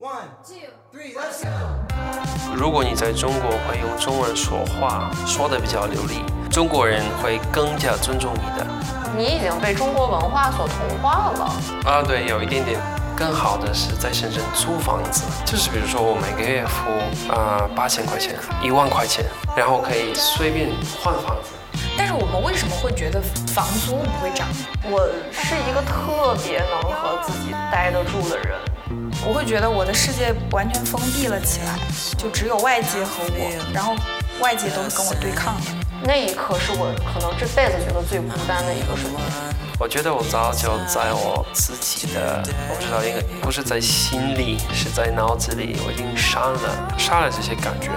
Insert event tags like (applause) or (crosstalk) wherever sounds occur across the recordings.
One, two, three, let's go. 如果你在中国会用中文说话，说的比较流利，中国人会更加尊重你的。你已经被中国文化所同化了。啊，对，有一点点。更好的是在深圳租房子，就是比如说我每个月付啊八千块钱、一万块钱，然后可以随便换房子。但是我们为什么会觉得房租不会涨？我是一个特别能和自己待得住的人。我会觉得我的世界完全封闭了起来，就只有外界和我，然后外界都是跟我对抗的。那一刻是我可能这辈子觉得最孤单的一个瞬间。我觉得我早就在我自己的，我不知道应该不是在心里，是在脑子里，我已经删了，删了这些感觉。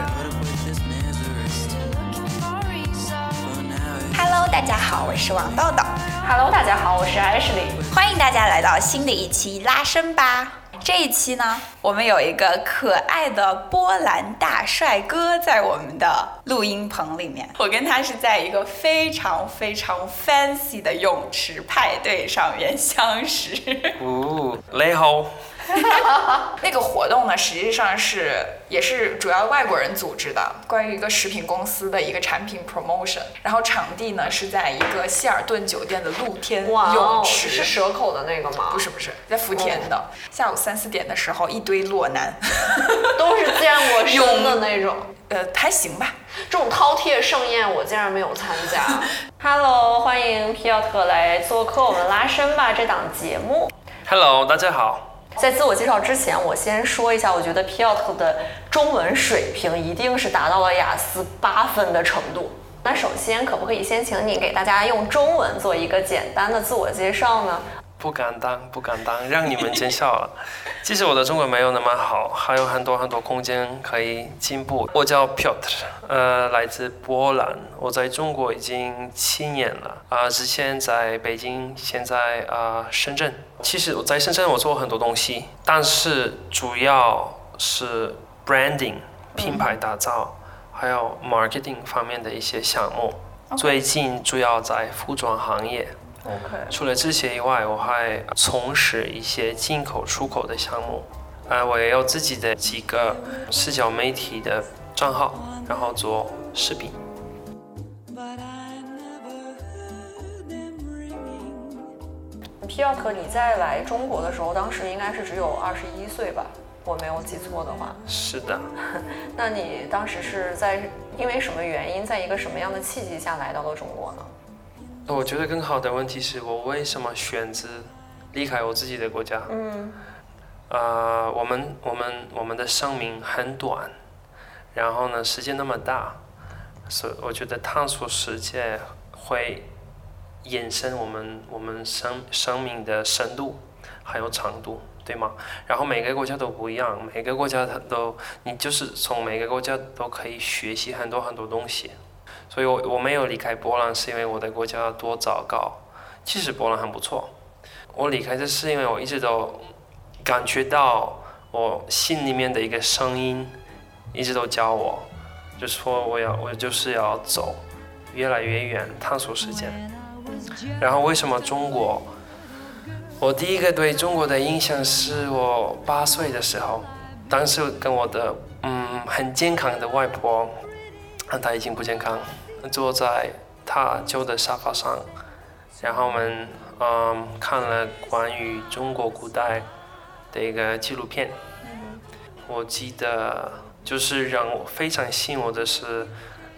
Hello，大家好，我是王豆豆。Hello，大家好，我是 Ashley。欢迎大家来到新的一期拉伸吧。这一期呢，我们有一个可爱的波兰大帅哥在我们的录音棚里面。我跟他是在一个非常非常 fancy 的泳池派对上面相识。哦，你好。(laughs) 那个活动呢，实际上是也是主要外国人组织的，关于一个食品公司的一个产品 promotion。然后场地呢是在一个希尔顿酒店的露天泳池，是蛇口的那个吗？不是不是，在福田的。下午三四点的时候，一堆裸男，(laughs) 都是见过泳的 (laughs) 那种。呃，还行吧。这种饕餮盛宴我竟然没有参加。Hello，欢迎皮奥特来做客我们拉伸吧这档节目。Hello，大家好。在自我介绍之前，我先说一下，我觉得 Piot 的中文水平一定是达到了雅思八分的程度。那首先，可不可以先请你给大家用中文做一个简单的自我介绍呢？不敢当，不敢当，让你们见笑了。(laughs) 其实我的中文没有那么好，还有很多很多空间可以进步。我叫 Piotr，呃，来自波兰。我在中国已经七年了啊，之前在北京，现在啊深圳。其实我在深圳我做很多东西，但是主要是 branding 品牌打造，还有 marketing 方面的一些项目。最近主要在服装行业。OK，除了这些以外，我还从事一些进口、出口的项目。呃，我也有自己的几个社交媒体的账号，然后做视频。皮奥特，你在来中国的时候，当时应该是只有二十一岁吧？我没有记错的话。是的。(laughs) 那你当时是在因为什么原因，在一个什么样的契机下来到了中国呢？我觉得更好的问题是我为什么选择离开我自己的国家？嗯，呃，我们我们我们的生命很短，然后呢，时间那么大，所以我觉得探索世界会延伸我们我们生生命的深度还有长度，对吗？然后每个国家都不一样，每个国家它都你就是从每个国家都可以学习很多很多东西。所以，我我没有离开波兰，是因为我的国家多糟糕。其实波兰很不错。我离开这是因为我一直都感觉到我心里面的一个声音，一直都教我，就是说我要我就是要走越来越远，探索世界。然后为什么中国？我第一个对中国的印象是我八岁的时候，当时跟我的嗯很健康的外婆。她已经不健康，坐在他旧的沙发上，然后我们嗯看了关于中国古代的一个纪录片。我记得就是让我非常吸引我的是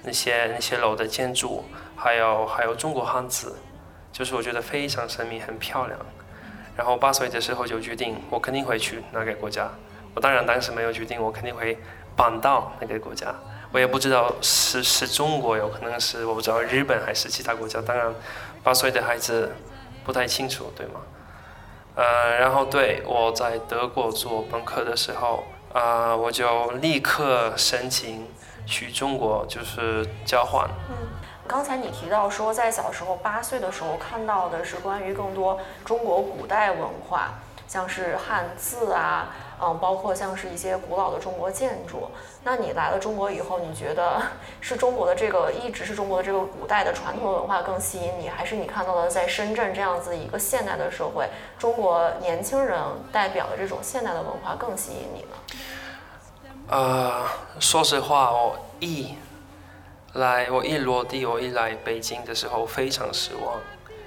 那些那些楼的建筑，还有还有中国汉字，就是我觉得非常神秘，很漂亮。然后八岁的时候就决定，我肯定会去那个国家。我当然当时没有决定，我肯定会搬到那个国家。我也不知道是是中国，有可能是我不知道日本还是其他国家。当然，八岁的孩子不太清楚，对吗？呃，然后对我在德国做本科的时候，啊，我就立刻申请去中国，就是交换。嗯，刚才你提到说，在小时候八岁的时候看到的是关于更多中国古代文化，像是汉字啊。嗯，包括像是一些古老的中国建筑。那你来了中国以后，你觉得是中国的这个一直是中国的这个古代的传统文化更吸引你，还是你看到了在深圳这样子一个现代的社会，中国年轻人代表的这种现代的文化更吸引你呢？呃，说实话，我一来，我一落地，我一来北京的时候非常失望，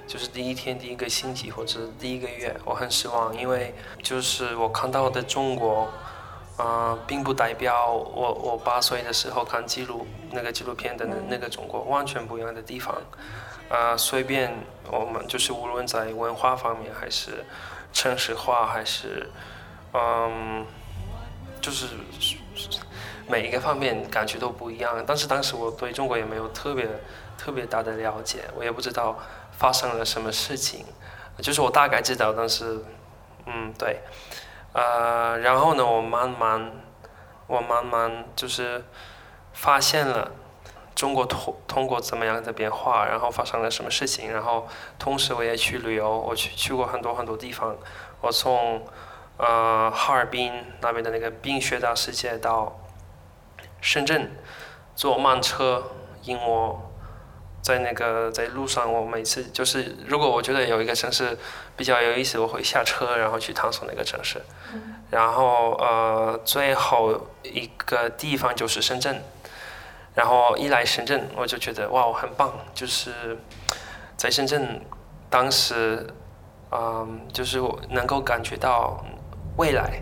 就是第一天、第一个星期或者第一个月，我很失望，因为就是我看到的中国，呃，并不代表我我八岁的时候看记录那个纪录片的那那个中国，完全不一样的地方。呃，随便我们就是无论在文化方面，还是城市化，还是嗯，就是每一个方面感觉都不一样。但是当时我对中国也没有特别特别大的了解，我也不知道发生了什么事情，就是我大概知道，但是嗯，对，呃，然后呢，我慢慢我慢慢就是发现了。中国通通过怎么样的变化，然后发生了什么事情，然后同时我也去旅游，我去去过很多很多地方，我从呃哈尔滨那边的那个冰雪大世界到深圳坐慢车引我，在那个在路上，我每次就是如果我觉得有一个城市比较有意思，我会下车然后去探索那个城市，然后呃最后一个地方就是深圳。然后一来深圳，我就觉得哇，我很棒！就是在深圳，当时，嗯，就是我能够感觉到未来。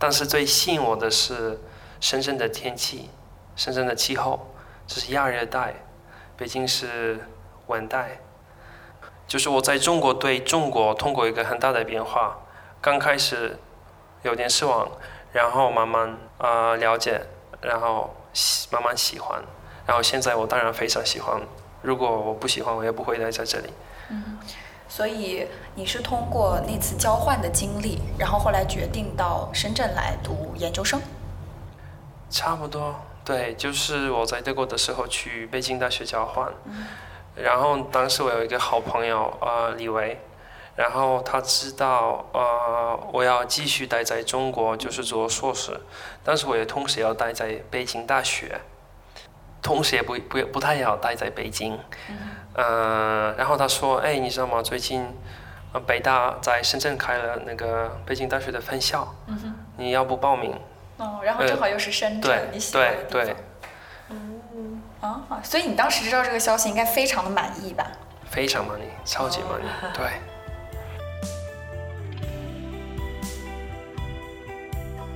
但是最吸引我的是深圳的天气，深圳的气候，这是亚热带，北京是文代。就是我在中国对中国通过一个很大的变化，刚开始有点失望，然后慢慢啊了解，然后。慢慢喜欢，然后现在我当然非常喜欢。如果我不喜欢，我也不会待在这里。嗯，所以你是通过那次交换的经历，然后后来决定到深圳来读研究生。差不多，对，就是我在德国的时候去北京大学交换，然后当时我有一个好朋友，呃，李维。然后他知道，呃，我要继续待在中国，就是做硕士，但是我也同时要待在北京大学，同时也不不不太要待在北京，嗯，然后他说，哎，你知道吗？最近，北大在深圳开了那个北京大学的分校，你要不报名？哦，然后正好又是深圳，你喜欢的地方。嗯，啊，所以你当时知道这个消息，应该非常的满意吧？非常满意，超级满意，对。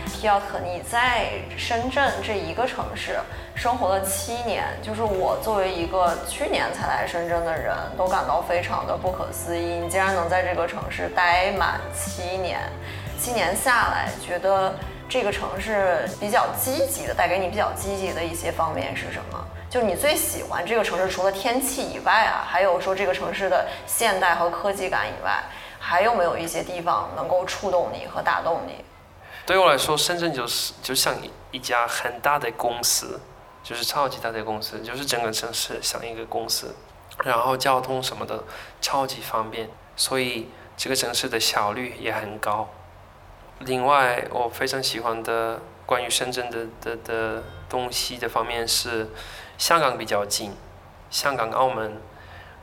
皮奥特，你在深圳这一个城市生活了七年，就是我作为一个去年才来深圳的人，都感到非常的不可思议。你竟然能在这个城市待满七年，七年下来，觉得这个城市比较积极的，带给你比较积极的一些方面是什么？就你最喜欢这个城市，除了天气以外啊，还有说这个城市的现代和科技感以外，还有没有一些地方能够触动你和打动你？对我来说，深圳就是就像一家很大的公司，就是超级大的公司，就是整个城市像一个公司，然后交通什么的超级方便，所以这个城市的效率也很高。另外，我非常喜欢的关于深圳的的的东西的方面是，香港比较近，香港、澳门，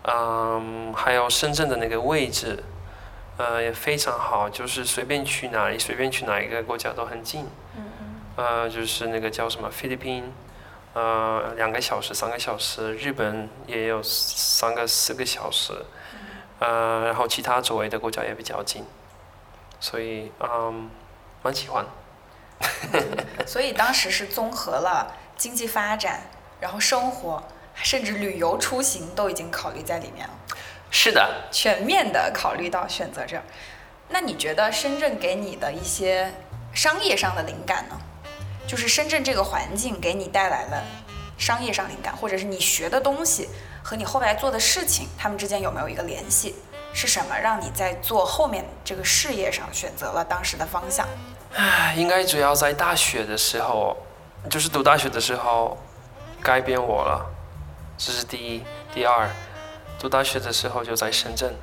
嗯，还有深圳的那个位置。呃，也非常好，就是随便去哪里，随便去哪一个国家都很近。嗯嗯。呃，就是那个叫什么菲律宾，呃，两个小时、三个小时，日本也有三个、四个小时。呃，然后其他周围的国家也比较近，所以嗯，蛮喜欢。(laughs) 所以当时是综合了经济发展，然后生活，甚至旅游出行都已经考虑在里面了。是的，全面的考虑到选择这儿。那你觉得深圳给你的一些商业上的灵感呢？就是深圳这个环境给你带来了商业上灵感，或者是你学的东西和你后来做的事情，他们之间有没有一个联系？是什么让你在做后面这个事业上选择了当时的方向？唉，应该主要在大学的时候，就是读大学的时候改变我了，这是第一，第二。读大学的时候就在深圳，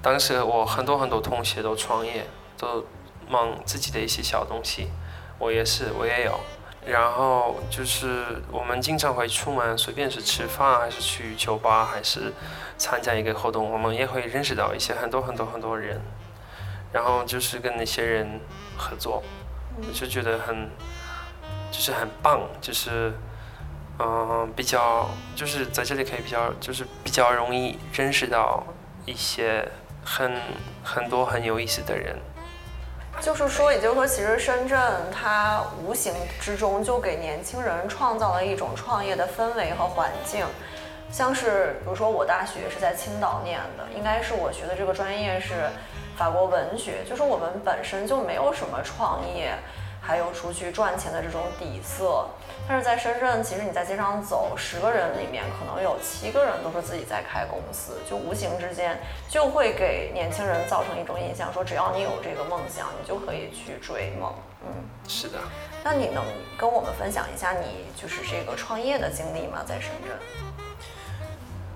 当时我很多很多同学都创业，都忙自己的一些小东西，我也是，我也有。然后就是我们经常会出门，随便是吃饭，还是去酒吧，还是参加一个活动，我们也会认识到一些很多很多很多人。然后就是跟那些人合作，我就觉得很，就是很棒，就是嗯、比较就是在这里可以比较就是比较容易认识到一些很很多很有意思的人。就是说，也就是说，其实深圳它无形之中就给年轻人创造了一种创业的氛围和环境。像是比如说，我大学是在青岛念的，应该是我学的这个专业是法国文学，就是我们本身就没有什么创业，还有出去赚钱的这种底色。但是在深圳，其实你在街上走，十个人里面可能有七个人都是自己在开公司，就无形之间就会给年轻人造成一种印象，说只要你有这个梦想，你就可以去追梦。嗯，是的，那你能跟我们分享一下你就是这个创业的经历吗？在深圳？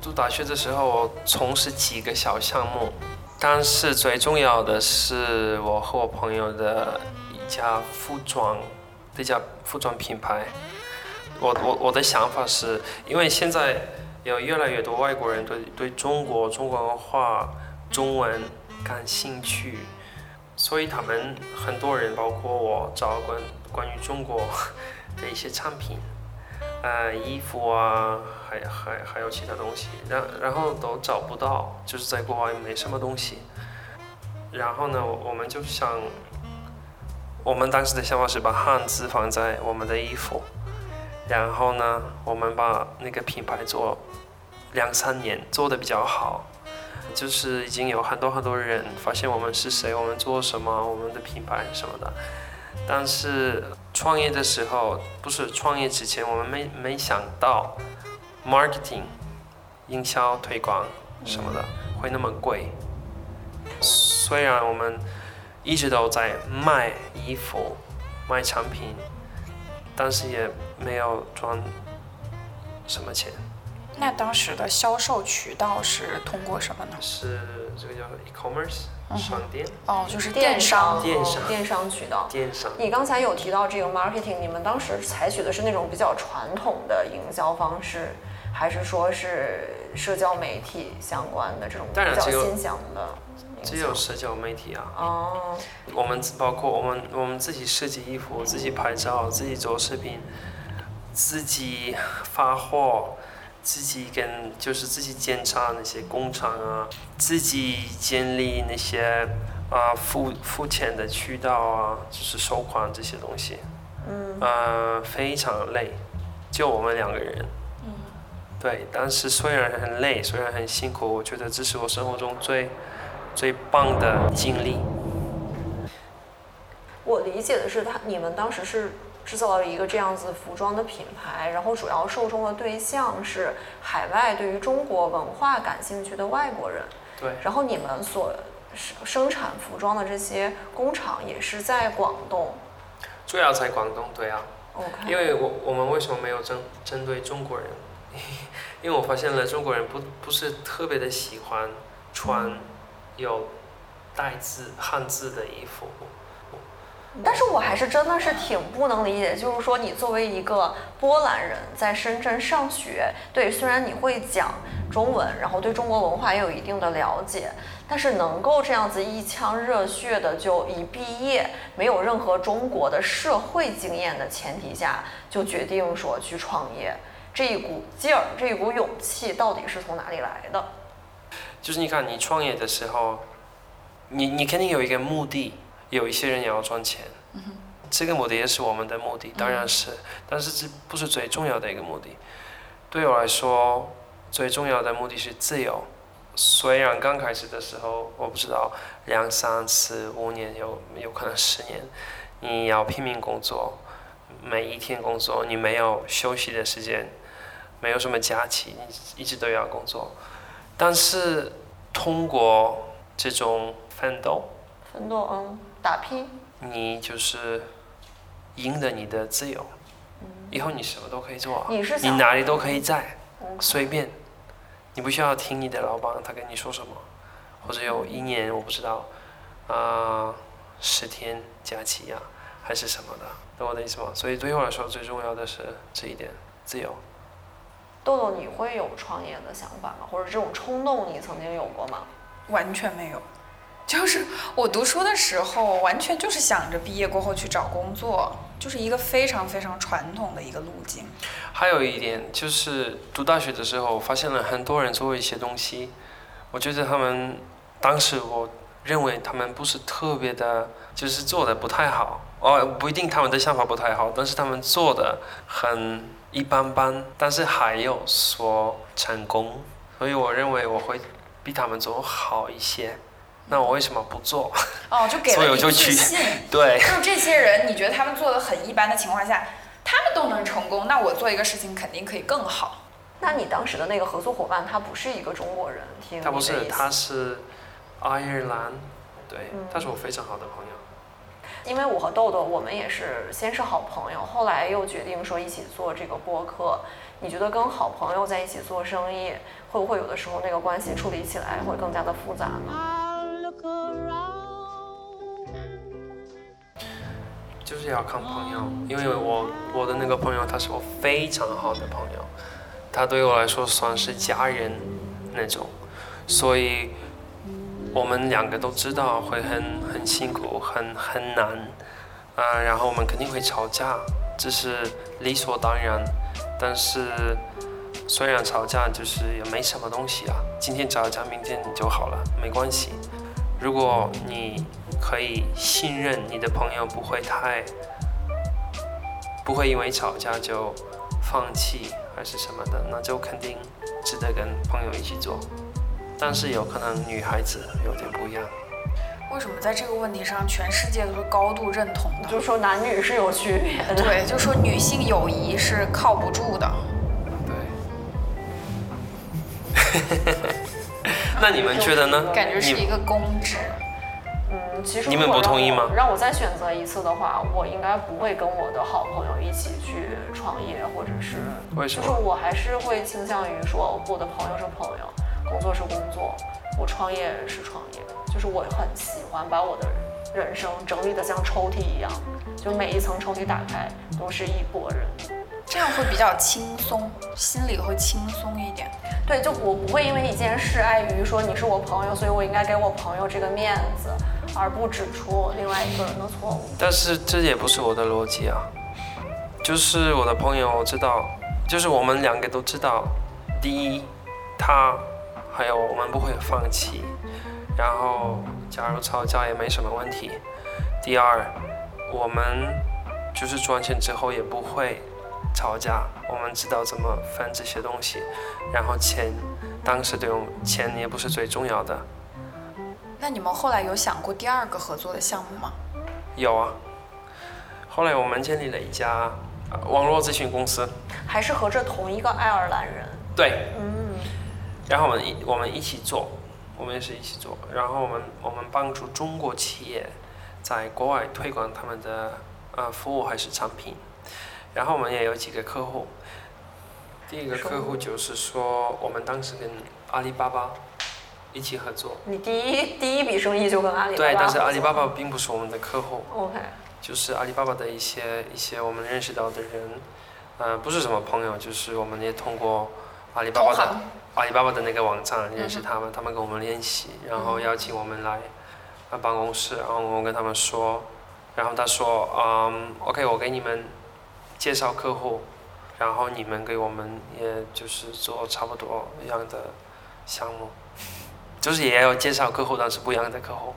读大学的时候，我从事几个小项目，但是最重要的是我和我朋友的一家服装，这家服装品牌。我我我的想法是，因为现在有越来越多外国人对对中国中国文化、中文感兴趣，所以他们很多人，包括我，找关关于中国的一些产品。呃，衣服啊，还还还有其他东西，然然后都找不到，就是在国外没什么东西。然后呢，我们就想，我们当时的想法是把汉字放在我们的衣服，然后呢，我们把那个品牌做两三年做的比较好，就是已经有很多很多人发现我们是谁，我们做什么，我们的品牌什么的。但是创业的时候，不是创业之前，我们没没想到，marketing、营销推广什么的会那么贵。虽然我们一直都在卖衣服、卖产品，但是也没有赚什么钱。那当时的销售渠道是通过什么呢？是这个叫 e-commerce 商店、哦，就是电电商。电商电商渠道。电商。你刚才有提到这个 marketing，你们当时采取的是那种比较传统的营销方式，还是说是社交媒体相关的这种比较新型的？只有社交媒体啊。哦，我们包括我们我们自己设计衣服，自己拍照，自己做视频，自己发货，自己跟就是自己检查那些工厂啊，自己建立那些啊付付钱的渠道啊，就是收款这些东西，嗯，呃，非常累，就我们两个人。对，但是虽然很累，虽然很辛苦，我觉得这是我生活中最最棒的经历。我理解的是，他你们当时是制造了一个这样子服装的品牌，然后主要受众的对象是海外对于中国文化感兴趣的外国人，对。然后你们所生生产服装的这些工厂也是在广东。主要在广东，对啊，OK，因为我我们为什么没有针针对中国人？(laughs) 因为我发现了中国人不不是特别的喜欢穿有带字汉字的衣服，但是我还是真的是挺不能理解，就是说你作为一个波兰人在深圳上学，对，虽然你会讲中文，然后对中国文化也有一定的了解，但是能够这样子一腔热血的就一毕业，没有任何中国的社会经验的前提下，就决定说去创业，这一股劲儿，这一股勇气到底是从哪里来的？就是你看你创业的时候，你你肯定有一个目的，有一些人也要赚钱，这个目的也是我们的目的，当然是，但是这不是最重要的一个目的。对我来说，最重要的目的是自由。虽然刚开始的时候，我不知道两三次五年有有可能十年，你要拼命工作，每一天工作，你没有休息的时间，没有什么假期，你一直都要工作。但是通过这种奋斗，奋斗，嗯，打拼，你就是赢得你的自由，以后你什么都可以做啊，你哪里都可以在，嗯。随便，你不需要听你的老板他跟你说什么，或者有一年我不知道，啊、十天假期呀、还是什么的，懂我的意思吗？所以对我来说最重要的是这一点，自由。豆豆，你会有创业的想法吗？或者这种冲动，你曾经有过吗？完全没有。就是我读书的时候，完全就是想着毕业过后去找工作，就是一个非常非常传统的一个路径。还有一点就是读大学的时候，发现了很多人做一些东西，我觉得他们当时我认为他们不是特别的，就是做的不太好。哦，不一定他们的想法不太好，但是他们做的很一般般，但是还有说成功，所以我认为我会比他们做好一些。那我为什么不做？哦，就给所以了你自我就去信。(laughs) 对，就是这些人，你觉得他们做的很一般的情况下，他们都能成功，那我做一个事情肯定可以更好。那你当时的那个合作伙伴，他不是一个中国人，听他不是，他是爱尔兰，对嗯，他是我非常好的朋友。因为我和豆豆，我们也是先是好朋友，后来又决定说一起做这个播客。你觉得跟好朋友在一起做生意，会不会有的时候那个关系处理起来会更加的复杂呢？就是要看朋友，因为我我的那个朋友他是我非常好的朋友，他对我来说算是家人那种，所以我们两个都知道会很很辛苦，很很难，啊、然后我们肯定会吵架，这是理所当然，但是虽然吵架就是也没什么东西啊，今天吵一架明天就好了，没关系。如果你可以信任你的朋友，不会太不会因为吵架就放弃还是什么的，那就肯定值得跟朋友一起做。但是有可能女孩子有点不一样，为什么在这个问题上，全世界都是高度认同的？就说男女是有区别的。对，就说女性友谊是靠不住的。对。那你们觉得呢？感觉是一个公职。嗯，其实你们不同意吗让我再选择一次的话，我应该不会跟我的好朋友一起去创业，或者是为什么就是我还是会倾向于说，我的朋友是朋友，工作是工作，我创业是创业。就是我很喜欢把我的人生整理的像抽屉一样，就每一层抽屉打开都是一拨人。这样会比较轻松，心里会轻松一点。对，就我不会因为一件事碍于说你是我朋友，所以我应该给我朋友这个面子，而不指出另外一个人的错误。但是这也不是我的逻辑啊，就是我的朋友知道，就是我们两个都知道，第一，他还有我们不会放弃，然后假如吵架也没什么问题。第二，我们就是赚钱之后也不会吵架，我们知道怎么分这些东西，然后钱，当时这种钱也不是最重要的，那你们后来有想过第二个合作的项目吗？有啊。后来我们建立了一家呃网络咨询公司，还是和这同一个爱尔兰人。对，嗯，然后我们一我们一起做，我们也是一起做，然后我们我们帮助中国企业在国外推广他们的呃服务还是产品，然后我们也有几个客户，第一个客户就是说我们当时跟阿里巴巴一起合作，你第一第一笔生意就跟阿里巴巴对，但是阿里巴巴并不是我们的客户，OK，就是阿里巴巴的一些一些我们认识到的人，呃，不是什么朋友，就是我们也通过阿里巴巴的。阿里巴巴的那个网站认识他们，他们跟我们联系，然后邀请我们来啊办公室，然后我跟他们说，然后他说，嗯，OK，我给你们介绍客户，然后你们给我们也就是做差不多一样的项目，就是也要介绍客户，但是不一样的客户。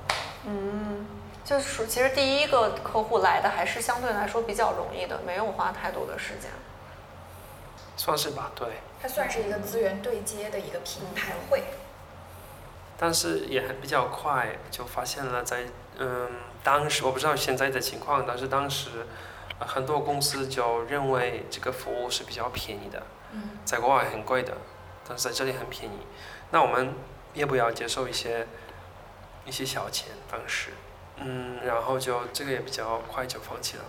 嗯，就是说其实第一个客户来的还是相对来说比较容易的，没有花太多的时间。算是吧，对，它算是一个资源对接的一个平台会。但是也很比较快就发现了在，嗯当时我不知道现在的情况，但是当时、呃很多公司就认为这个服务是比较便宜的，嗯，在国外很贵的，但是在这里很便宜。那我们要不要接受一些一些小钱？当时，嗯，然后就这个也比较快就放弃了。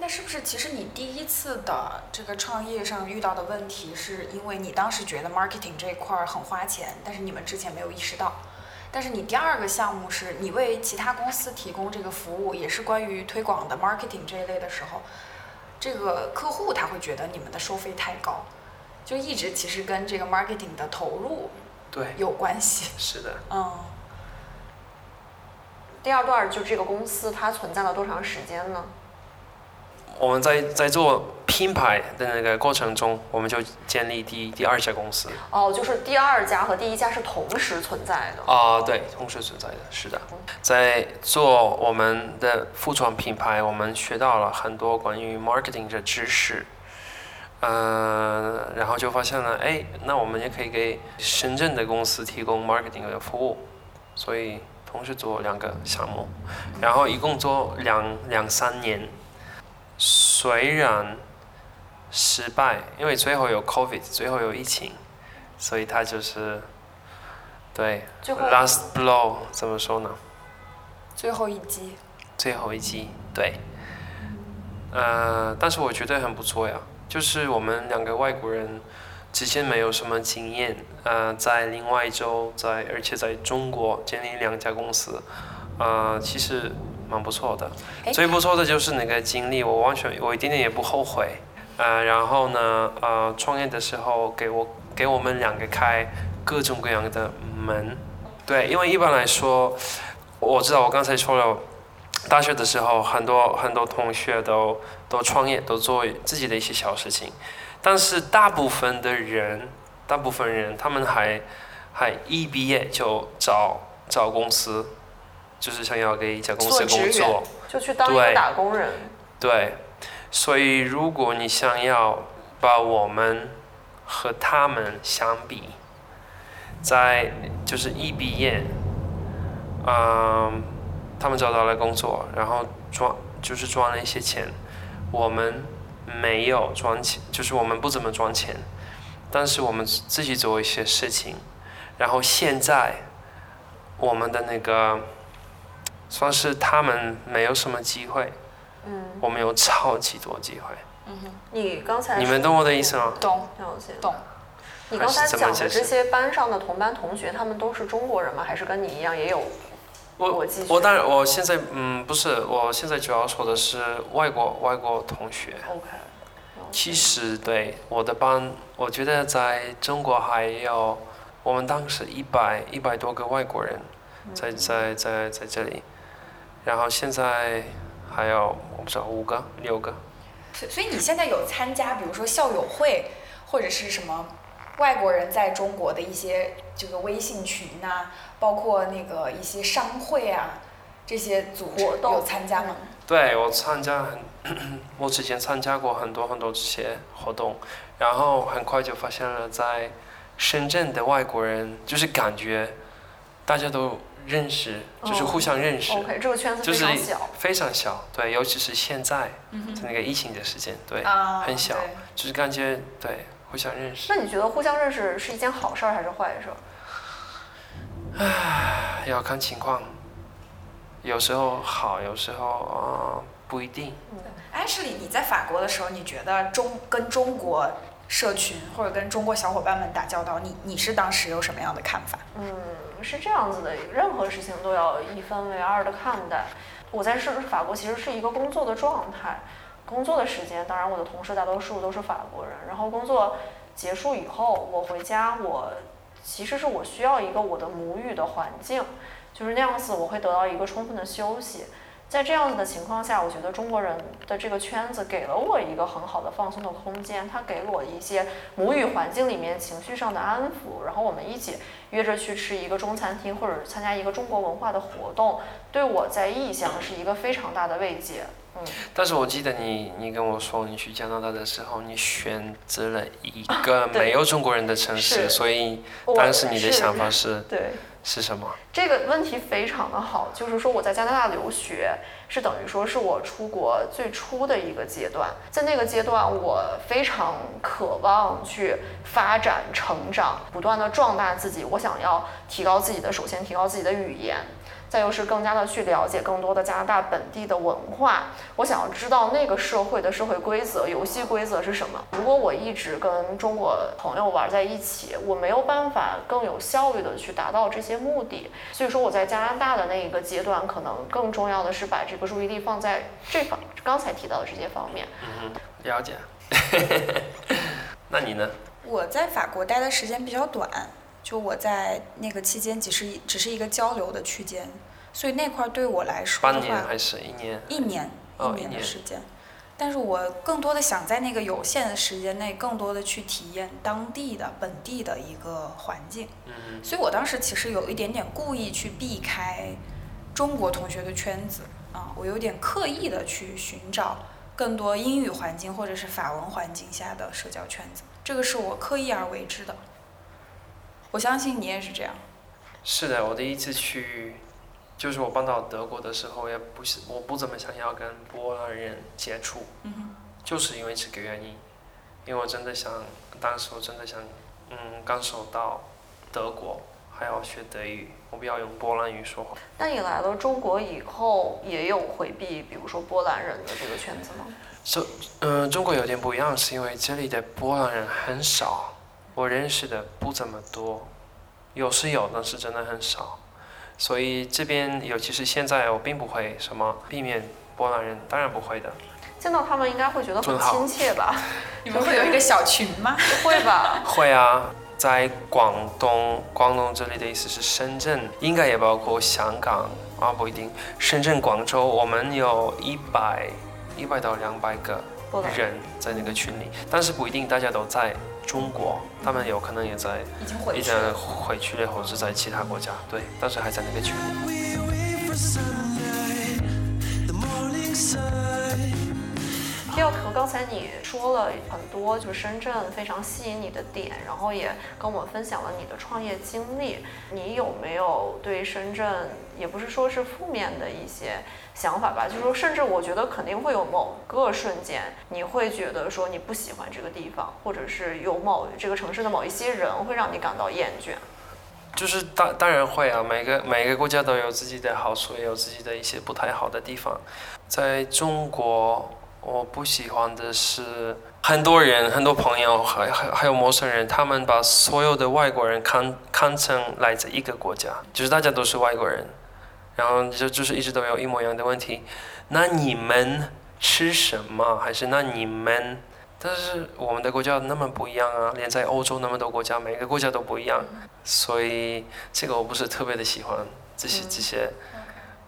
那是不是其实你第一次的这个创业上遇到的问题，是因为你当时觉得 marketing 这一块儿很花钱，但是你们之前没有意识到，但是你第二个项目是你为其他公司提供这个服务，也是关于推广的 marketing 这一类的时候，这个客户他会觉得你们的收费太高，就一直其实跟这个 marketing 的投入对，有关系。是的。嗯，第二段就这个公司它存在了多长时间呢？我们在在做品牌的那个过程中，我们就建立第第二家公司。哦，就是第二家和第一家是同时存在的。啊、对，同时存在的，是的。在做我们的服装品牌，我们学到了很多关于 marketing 的知识。呃，然后就发现了，哎，那我们也可以给深圳的公司提供 marketing 的服务，所以同时做两个项目，然后一共做两两三年。虽然失败，因为最后有 COVID，最后有疫情，所以他就是对 last blow 怎么说呢？最后一击。最后一击，对。呃，但是我觉得很不错呀，就是我们两个外国人之前没有什么经验，呃，在另外一周，在而且在中国建立两家公司，呃，其实蛮不错的。哎最不错的就是那个经历，我完全我一点点也不后悔。呃，然后呢，呃，创业的时候给我给我们两个开各种各样的门，对，因为一般来说，我知道我刚才说了，大学的时候很多很多同学都都创业，都做自己的一些小事情，但是大部分的人，大部分人他们还还一毕业就找找公司，就是想要给一家公司工作。就去当一个打工人。对，所以如果你想要把我们和他们相比，在就是一毕业，嗯，他们找到了工作，然后赚就是赚了一些钱，我们没有赚钱，就是我们不怎么赚钱，但是我们自己做一些事情，然后现在我们的那个算是他们没有什么机会。嗯，我们有超级多机会，嗯哼你刚才你们懂我的意思吗？懂了解。懂。你刚才讲的这些班上的同班同学，他们都是中国人吗？还是跟你一样也有我国际学我当然我现在嗯不是，我现在主要说的是外国外国同学。OK。其实对我的班，我觉得在中国还有我们当时一百一百多个外国人在在在在这里，然后现在还有我不知道五个六个。所所以你现在有参加，比如说校友会，或者是什么外国人在中国的一些这个微信群呐、包括那个一些商会啊，这些组织有参加吗？对我参加很，(clears throat) 我之前参加过很多很多这些活动，然后很快就发现了，在深圳的外国人就是感觉大家都认识，就是互相认识，OK，这个圈子就是非常小。非常小，对，尤其是现在嗯在那个疫情的时间，对，啊，很小就是感觉对互相认识，那你觉得互相认识是一件好事儿还是坏事儿？要看情况，有时候好，有时候啊、呃不一定。安室里，你在法国的时候，你觉得中跟中国社群或者跟中国小伙伴们打交道，你你是当时有什么样的看法？嗯，是这样子的，任何事情都要一分为二的看待。我在是法国其实是一个工作的状态，工作的时间，当然我的同事大多数都是法国人。然后工作结束以后，我回家，我其实是我需要一个我的母语的环境，就是那样子，我会得到一个充分的休息。在这样子的情况下，我觉得中国人的这个圈子给了我一个很好的放松的空间，它给了我一些母语环境里面情绪上的安抚，然后我们一起约着去吃一个中餐厅或者参加一个中国文化的活动，对我在异乡是一个非常大的慰藉。嗯，但是我记得你，你跟我说你去加拿大的时候，你选择了一 (laughs) 个没有中国人的城市，是所以当时你的想法是对。是什么？这个问题非常的好，就是说我在加拿大留学，是等于说是我出国最初的一个阶段，在那个阶段，我非常渴望去发展、成长，不断的壮大自己。我想要提高自己的，首先提高自己的语言，再又是更加的去了解更多的加拿大本地的文化。我想要知道那个社会的社会规则、游戏规则是什么。如果我一直跟中国朋友玩在一起，我没有办法更有效率的去达到这些目的。所以说我在加拿大的那一个阶段，可能更重要的是把这个注意力放在这方刚才提到的这些方面。嗯哼，了解。(laughs) 那你呢？我在法国待的时间比较短，就我在那个期间只是只是一个交流的区间，所以那块儿对我来说的话，半年还是一年？一年哦一年一年的时间。但是我更多的想在那个有限的时间内，更多的去体验当地的本地的一个环境。嗯所以我当时其实有一点点故意去避开中国同学的圈子啊，我有点刻意的去寻找更多英语环境或者是法文环境下的社交圈子，这个是我刻意而为之的。我相信你也是这样。是的，我第一次去，就是我搬到德国的时候，也不是我不怎么想要跟波兰人接触，嗯，就是因为这个原因，因为我真的想，当时我真的想，嗯，感受到德国，还要学德语，我不要用波兰语说话。那你来了中国以后，也有回避，比如说波兰人的这个圈子吗？so, 嗯、中国有点不一样，是因为这里的波兰人很少，我认识的不怎么多，有是有，但是真的很少。所以这边，尤其是现在，我并不会什么避免波兰人，当然不会的。见到他们应该会觉得很亲切吧？(laughs) 你们会有一个小群吗？会吧？(laughs) 会啊，在广东，广东这里的意思是深圳，应该也包括香港啊，不一定。深圳、广州，我们有一百一百到两百个人在那个群里，但是不一定大家都在中国，他们有可能也在已经回去了。回去了，或者在其他国家，对，但是还在那个群里。第二个，刚才你说了很多，就是深圳非常吸引你的点，然后也跟我们分享了你的创业经历。你有没有对深圳，也不是说是负面的一些想法吧？就是说，甚至我觉得肯定会有某个瞬间，你会觉得说你不喜欢这个地方，或者是有某这个城市的某一些人会让你感到厌倦。就是当当然会啊，每个每个国家都有自己的好处，也有自己的一些不太好的地方。在中国，我不喜欢的是很多人、很多朋友还还还有陌生人，他们把所有的外国人看看成来自一个国家，就是大家都是外国人，然后就就是一直都有一模一样的问题。那你们吃什么？还是那你们？但是我们的国家那么不一样啊，连在欧洲那么多国家，每个国家都不一样。所以这个我不是特别的喜欢这些这些，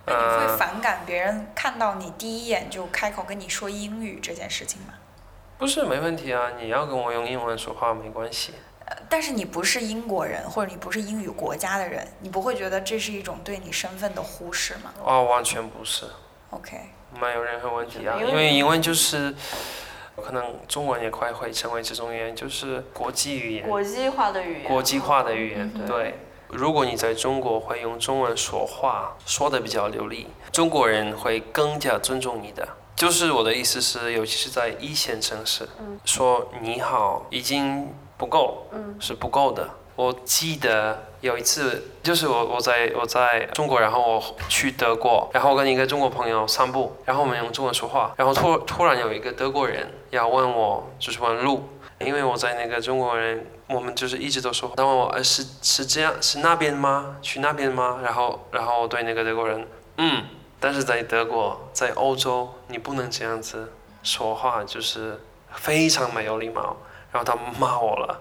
那你会呃，反感别人看到你第一眼就开口跟你说英语这件事情吗？不是没问题啊，你要跟我用英文说话没关系。呃但是你不是英国人，或者你不是英语国家的人，你不会觉得这是一种对你身份的忽视吗哦，完全不是，？OK，没有任何问题啊，因为因为英文就是，可能中文也快会成为这种语言，就是国际语言，国际化的语言，国际化的语言，嗯对。如果你在中国会用中文说话，说的比较流利，中国人会更加尊重你的。就是我的意思是，尤其是在一线城市，嗯说你好已经不够，嗯是不够的。我记得有一次，就是我我在我在中国，然后我去德国，然后我跟一个中国朋友散步，然后我们用中文说话，然后突突然有一个德国人要问我，就是问路，因为我在那个中国人，我们就是一直都说，他问我，呃，是是这样，是那边吗？去那边吗？然后然后我对那个德国人，嗯，但是在德国，在欧洲，你不能这样子说话，就是非常没有礼貌。然后他骂我了，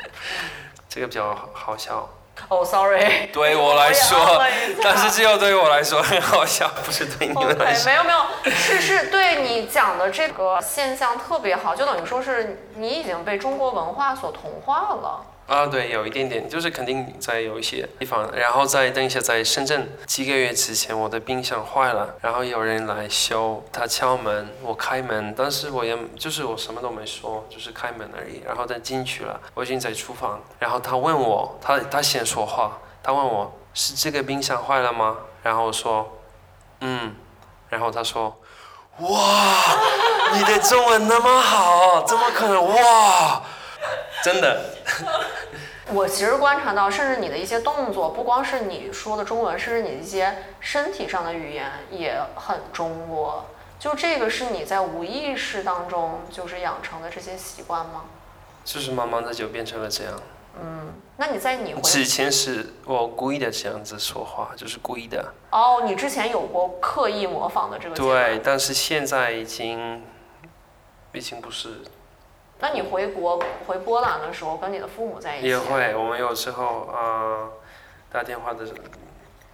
(laughs) 这个比较好好笑。哦，sorry，对我来说 (laughs) 但是只有对我来说很好笑，不是对你们来 OK，说。没有没有，是是对你讲的这个现象特别好，就等于说是你已经被中国文化所同化了。啊，对，有一点点，就是肯定在有一些地方，然后再等一下，在深圳几个月之前，我的冰箱坏了，然后有人来修，他敲门，我开门，但是我也就是我什么都没说，就是开门而已，然后他进去了，我已经在厨房，然后他问我，他他先说话，他问我是这个冰箱坏了吗？然后我说，嗯，然后他说，哇，你的中文那么好，怎么可能？哇，真的。我其实观察到，甚至你的一些动作，不光是你说的中文，甚至你的一些身体上的语言也很中国。就这个是你在无意识当中就是养成的这些习惯吗？就是慢慢的就变成了这样。嗯那你在你回之前是我故意的这样子说话，就是故意的。哦，你之前有过刻意模仿的这个对，但是现在已经已经不是，那你回国回波兰的时候，跟你的父母在一起，也会。我们有时候啊、呃打电话的，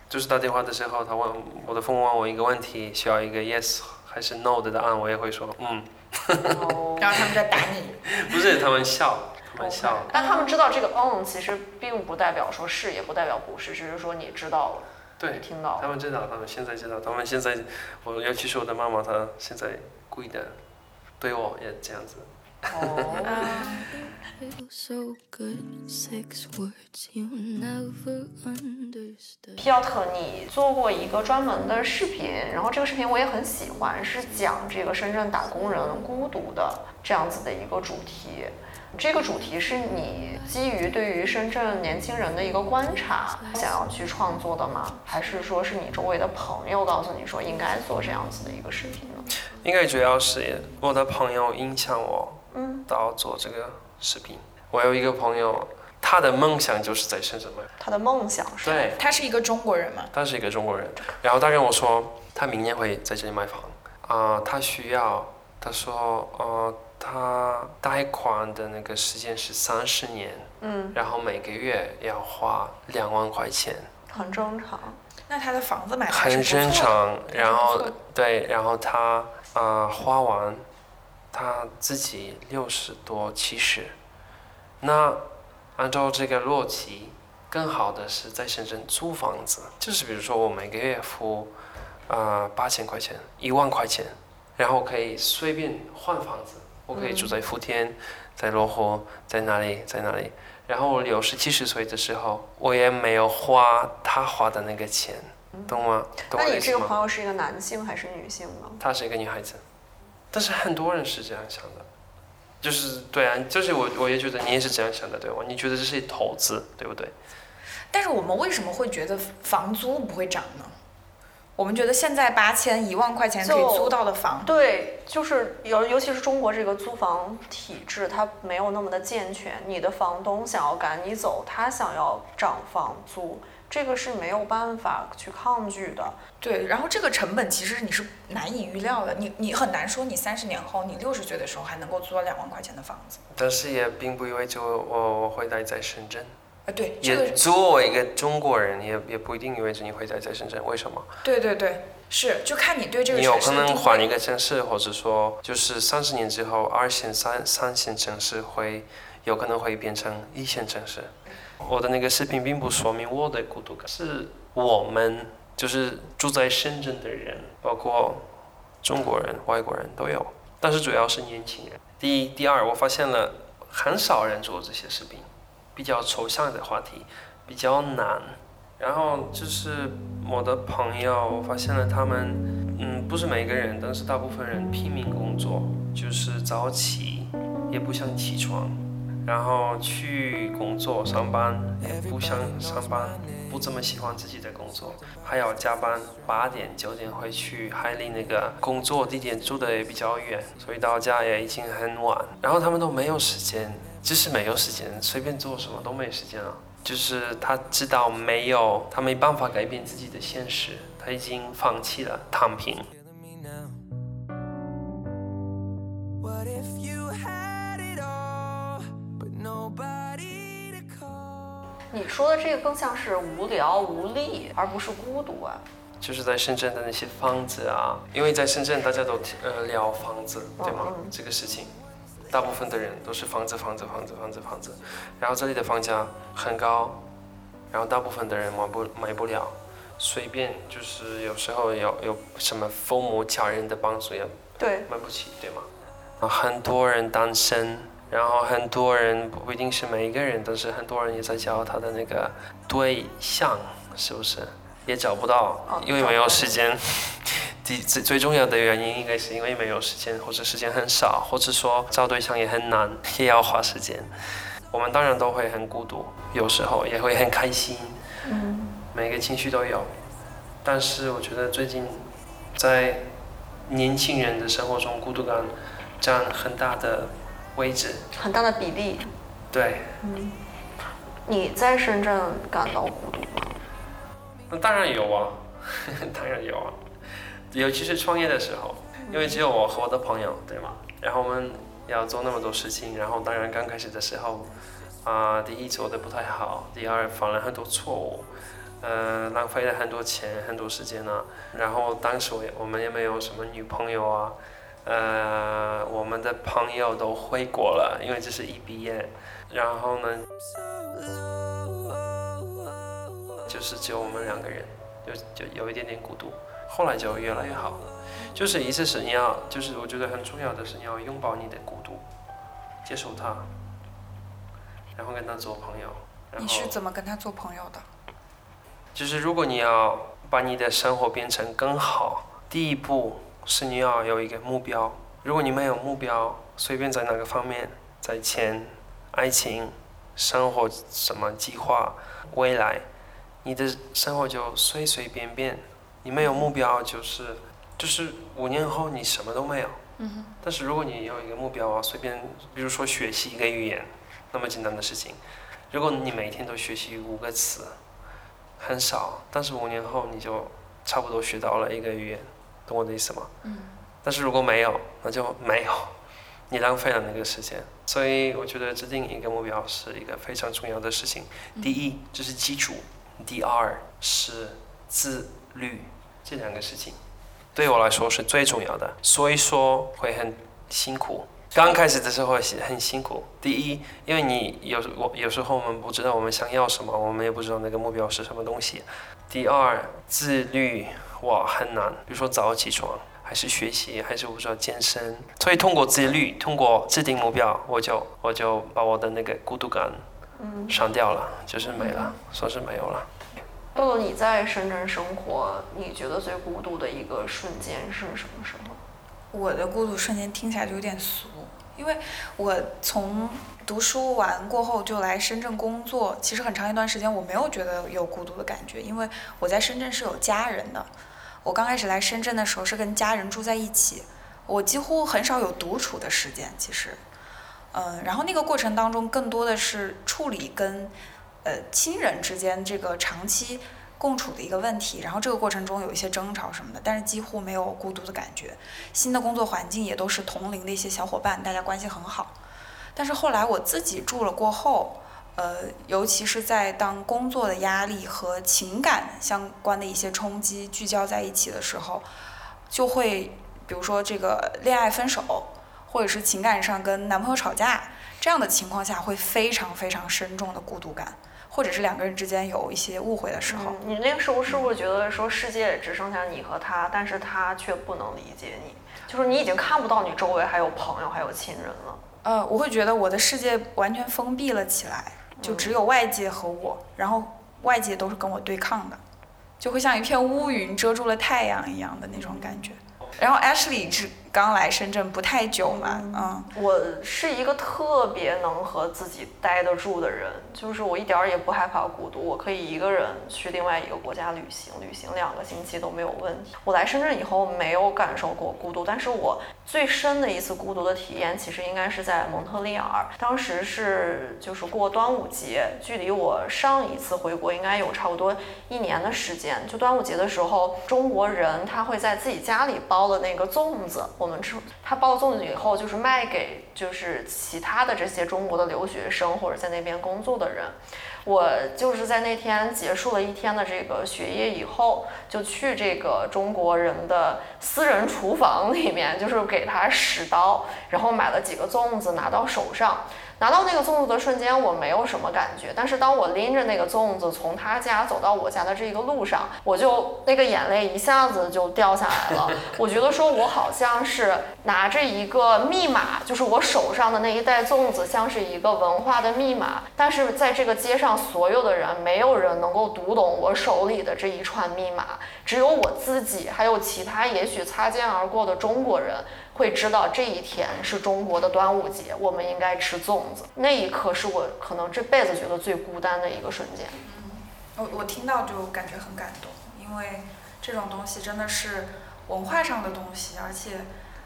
就是打电话的时候，他问我的父母问我一个问题，需要一个 yes 还是 no 的答案，我也会说嗯，哦然后他们在打你。不是，他们笑，他们笑。但他们知道这个嗯，其实并不代表说是，也不代表不是，只是说你知道了，你对，听到了。他们知道，他们现在知道，他们现在，我尤其是我的妈妈，她现在故意的对我也这样子。哦，Feel so good, six words you never understood. 皮奥特，你做过一个专门的视频，然后这个视频我也很喜欢，是讲这个深圳打工人孤独的这样子的一个主题。这个主题是你基于对于深圳年轻人的一个观察，想要去创作的吗？还是说是你周围的朋友告诉你说应该做这样子的一个视频呢？应该主要是我的朋友影响我，嗯，到做这个视频。我有一个朋友，他的梦想就是在深圳买，他的梦想是对，他是一个中国人嘛？他是一个中国人，然后他跟我说，他明年会在这里买房，啊、他需要，他说，呃，他贷款的那个时间是三十年，嗯，然后每个月要花两万块钱，很正常。那他的房子买的很正常。然后对，然后他呃花完，他自己六十多七十，那按照这个逻辑，更好的是在深圳租房子，就是比如说我每个月付呃八千块钱，一万块钱，然后可以随便换房子，我可以住在福田，在罗湖，在哪里，在哪里。然后我六十七十岁的时候，我也没有花他花的那个钱，懂吗？懂那你这个？朋友是一个男性还是女性呢？她是一个女孩子，但是很多人是这样想的，就是对啊，就是我我也觉得你也是这样想的，对吧？你觉得这是投资，对不对？但是我们为什么会觉得房租不会涨呢？我们觉得现在八千一万块钱可以租到的房，对，就是尤尤其是中国这个租房体制，它没有那么的健全。你的房东想要赶你走，他想要涨房租，这个是没有办法去抗拒的。对，然后这个成本其实你是难以预料的，你你很难说你三十年后，你六十岁的时候还能够租到两万块钱的房子。但是也并不意味着我我会待在深圳，啊，对，这也个作为一个中国人，也也不一定意味着你会待在深圳。为什么？对对对，是就看你对这个你有可能换一个城市，或者说就是三十年之后，二线、三三线城市会有可能会变成一线城市。我的那个视频并不说明我的孤独感，是我们就是住在深圳的人，包括中国人、外国人都有，但是主要是年轻人。第一、第二，我发现了很少人做这些视频，比较抽象的话题，比较难。然后就是我的朋友，我发现了他们，嗯，不是每个人，但是大部分人拼命工作，就是早起，也不想起床，然后去工作上班，也不想上班，不怎么喜欢自己的工作，还要加班，八点九点回去，还离那个工作地点住的也比较远，所以到家也已经很晚，然后他们都没有时间，就是没有时间，随便做什么都没时间了。就是他知道没有，他没办法改变自己的现实，他已经放弃了，躺平。你说的这个更像是无聊无力，而不是孤独啊。就是在深圳的那些房子啊，因为在深圳大家都呃聊房子，对吗？嗯这个事情，大部分的人都是房子、房子、房子、房子、房子，然后这里的房价很高，然后大部分的人买不买不了，随便就是有时候有有什么父母家人的帮助也对，买不起，对吗？啊，很多人单身，然后很多人不一定是每一个人，但是很多人也在找他的那个对象，是不是？也找不到哦，因为没有时间。(laughs) 第最最重要的原因应该是因为没有时间，或者时间很少，或者说找对象也很难，也要花时间。我们当然都会很孤独，有时候也会很开心，每个情绪都有。但是我觉得最近在年轻人的生活中，孤独感占很大的位置。很大的比例。对，嗯你在深圳感到孤独吗？那当然有啊，(laughs) 当然有啊，尤其是创业的时候，因为只有我和我的朋友，对吗？然后我们要做那么多事情，然后当然刚开始的时候，啊、第一做的不太好，第二犯了很多错误，呃，浪费了很多钱、很多时间啊。然后当时我也我们也没有什么女朋友啊，呃，我们的朋友都回国了，因为这是一毕业，然后呢，就是只有我们两个人，就就有一点点孤独。后来就越来越好，就是意思是你要，就是我觉得很重要的是你要拥抱你的孤独，接受它，然后跟他做朋友。你是怎么跟他做朋友的？就是如果你要把你的生活变成更好，第一步是你要有一个目标。如果你没有目标，随便在哪个方面，在钱、爱情、生活什么计划、未来，你的生活就随随便便。你没有目标，就是就是五年后你什么都没有。嗯但是如果你有一个目标啊，随便，比如说学习一个语言，那么简单的事情，如果你每天都学习五个词，很少，但是五年后你就差不多学到了一个语言，懂我的意思吗？嗯。但是如果没有，那就没有，(laughs) 你浪费了那个时间。所以我觉得制定一个目标是一个非常重要的事情。第一，这是基础；第二是自律，这两个事情对我来说是最重要的。所以说会很辛苦。刚开始的时候很辛苦。第一，因为你有时我有时候我们不知道我们想要什么，我们也不知道那个目标是什么东西。第二，自律哇很难，比如说早起床，还是学习，还是我说健身。所以通过自律，通过制定目标，我就我就把我的那个孤独感删掉了，就是没了，算是没有了。豆豆，你在深圳生活，你觉得最孤独的一个瞬间是什么时候？我的孤独瞬间听起来就有点俗，因为我从读书完过后就来深圳工作，其实很长一段时间我没有觉得有孤独的感觉，因为我在深圳是有家人的。我刚开始来深圳的时候是跟家人住在一起，我几乎很少有独处的时间，其实，嗯，然后那个过程当中更多的是处理跟呃亲人之间这个长期共处的一个问题，然后这个过程中有一些争吵什么的，但是几乎没有孤独的感觉。新的工作环境也都是同龄的一些小伙伴，大家关系很好。但是后来我自己住了过后，呃，尤其是在当工作的压力和情感相关的一些冲击聚焦在一起的时候，就会比如说这个恋爱分手，或者是情感上跟男朋友吵架这样的情况下，会非常非常深重的孤独感，或者是两个人之间有一些误会的时候。嗯，你那个时候是不是觉得说世界只剩下你和他，但是他却不能理解你？就是你已经看不到你周围还有朋友，还有亲人了。呃，我会觉得我的世界完全封闭了起来，就只有外界和我，然后外界都是跟我对抗的，就会像一片乌云遮住了太阳一样的那种感觉。然后 Ashley 是刚来深圳不太久嘛，嗯，我是一个特别能和自己待得住的人，就是我一点儿也不害怕孤独，我可以一个人去另外一个国家旅行，旅行两个星期都没有问题。我来深圳以后没有感受过孤独，但是我最深的一次孤独的体验，其实应该是在蒙特利尔，当时是就是过端午节，距离我上一次回国应该有差不多一年的时间。就端午节的时候，中国人他会在自己家里包的那个粽子，我我们吃他包粽子以后，就是卖给就是其他的这些中国的留学生或者在那边工作的人。我就是在那天结束了一天的这个学业以后，就去这个中国人的私人厨房里面，就是给他使刀，然后买了几个粽子拿到手上。拿到那个粽子的瞬间，我没有什么感觉。但是当我拎着那个粽子从他家走到我家的这个路上，我就那个眼泪一下子就掉下来了。(laughs) 我觉得说我好像是拿着一个密码，就是我手上的那一袋粽子像是一个文化的密码，但是在这个街上所有的人，没有人能够读懂我手里的这一串密码，只有我自己，还有其他也许擦肩而过的中国人。会知道这一天是中国的端午节，我们应该吃粽子。那一刻是我可能这辈子觉得最孤单的一个瞬间。我我听到就感觉很感动，因为这种东西真的是文化上的东西，而且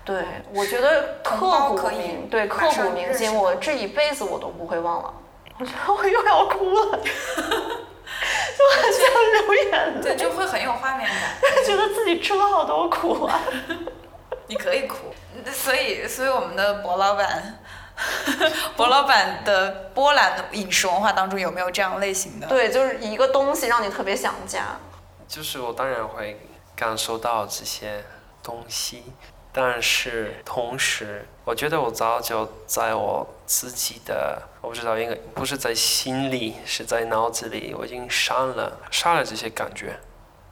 对，我觉得刻骨铭对刻骨铭心，我这一辈子我都不会忘了。我觉得我又要哭了，(laughs) 就很想流眼对，就会很有画面感。(laughs) 觉得自己吃了好多苦啊。(laughs) 你可以哭，(laughs) 所以所以我们的博老板。(laughs) 博老板的波兰的饮食文化当中有没有这样类型的？对，就是一个东西让你特别想家。就是我当然会感受到这些东西，但是同时，我觉得我早就在我自己的，我不知道应该不是在心里，是在脑子里，我已经删了删了这些感觉，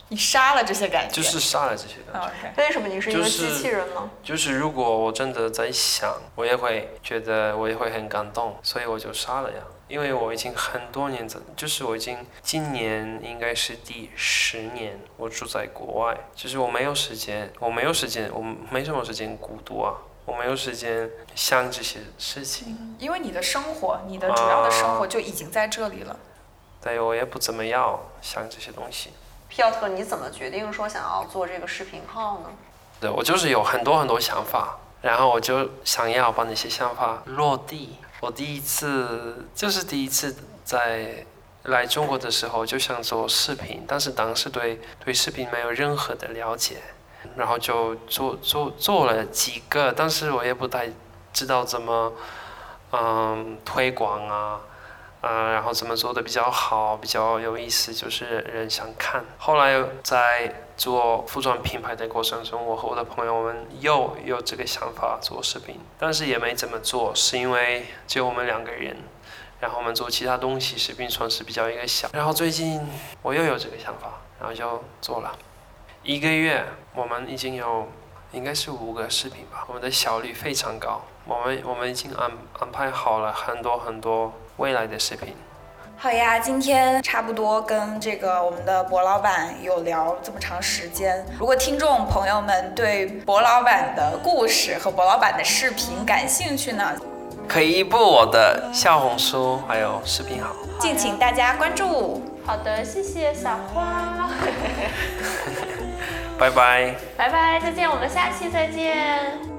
你杀了这些感觉，就是杀了这些感觉。OK。为什么你是一个机器人呢？就是如果我真的在想，我也会觉得我也会很感动，所以我就杀了呀。因为我已经很多年在，就是我已经今年应该是第十年，我住在国外，就是我没有时间，我没有时间，我没什么时间孤独啊，我没有时间想这些事情，因为你的生活，你的主要的生活就已经在这里了。对我也不怎么要想这些东西。皮奥特，你怎么决定说想要做这个视频号呢？对我就是有很多很多想法，然后我就想要把那些想法落地。我第一次就是第一次在来中国的时候就想做视频，但是当时对对视频没有任何的了解，然后就做做做了几个，但是我也不太知道怎么嗯推广啊。嗯，然后怎么做的比较好，比较有意思，就是人想看。后来在做服装品牌的过程中，我和我的朋友我们又有这个想法做视频，但是也没怎么做，是因为只有我们两个人，然后我们做其他东西，视频算是比较一个小。然后最近我又有这个想法，然后就做了。一个月我们已经有应该是五个视频吧，我们的效率非常高。我们我们已经安安排好了很多很多未来的视频。好呀，今天差不多跟这个我们的博老板有聊这么长时间。如果听众朋友们对博老板的故事和博老板的视频感兴趣呢，可以步我的小红书还有视频号。敬请大家关注。好的，谢谢小花，(laughs) 拜拜。拜拜，再见，我们下期再见。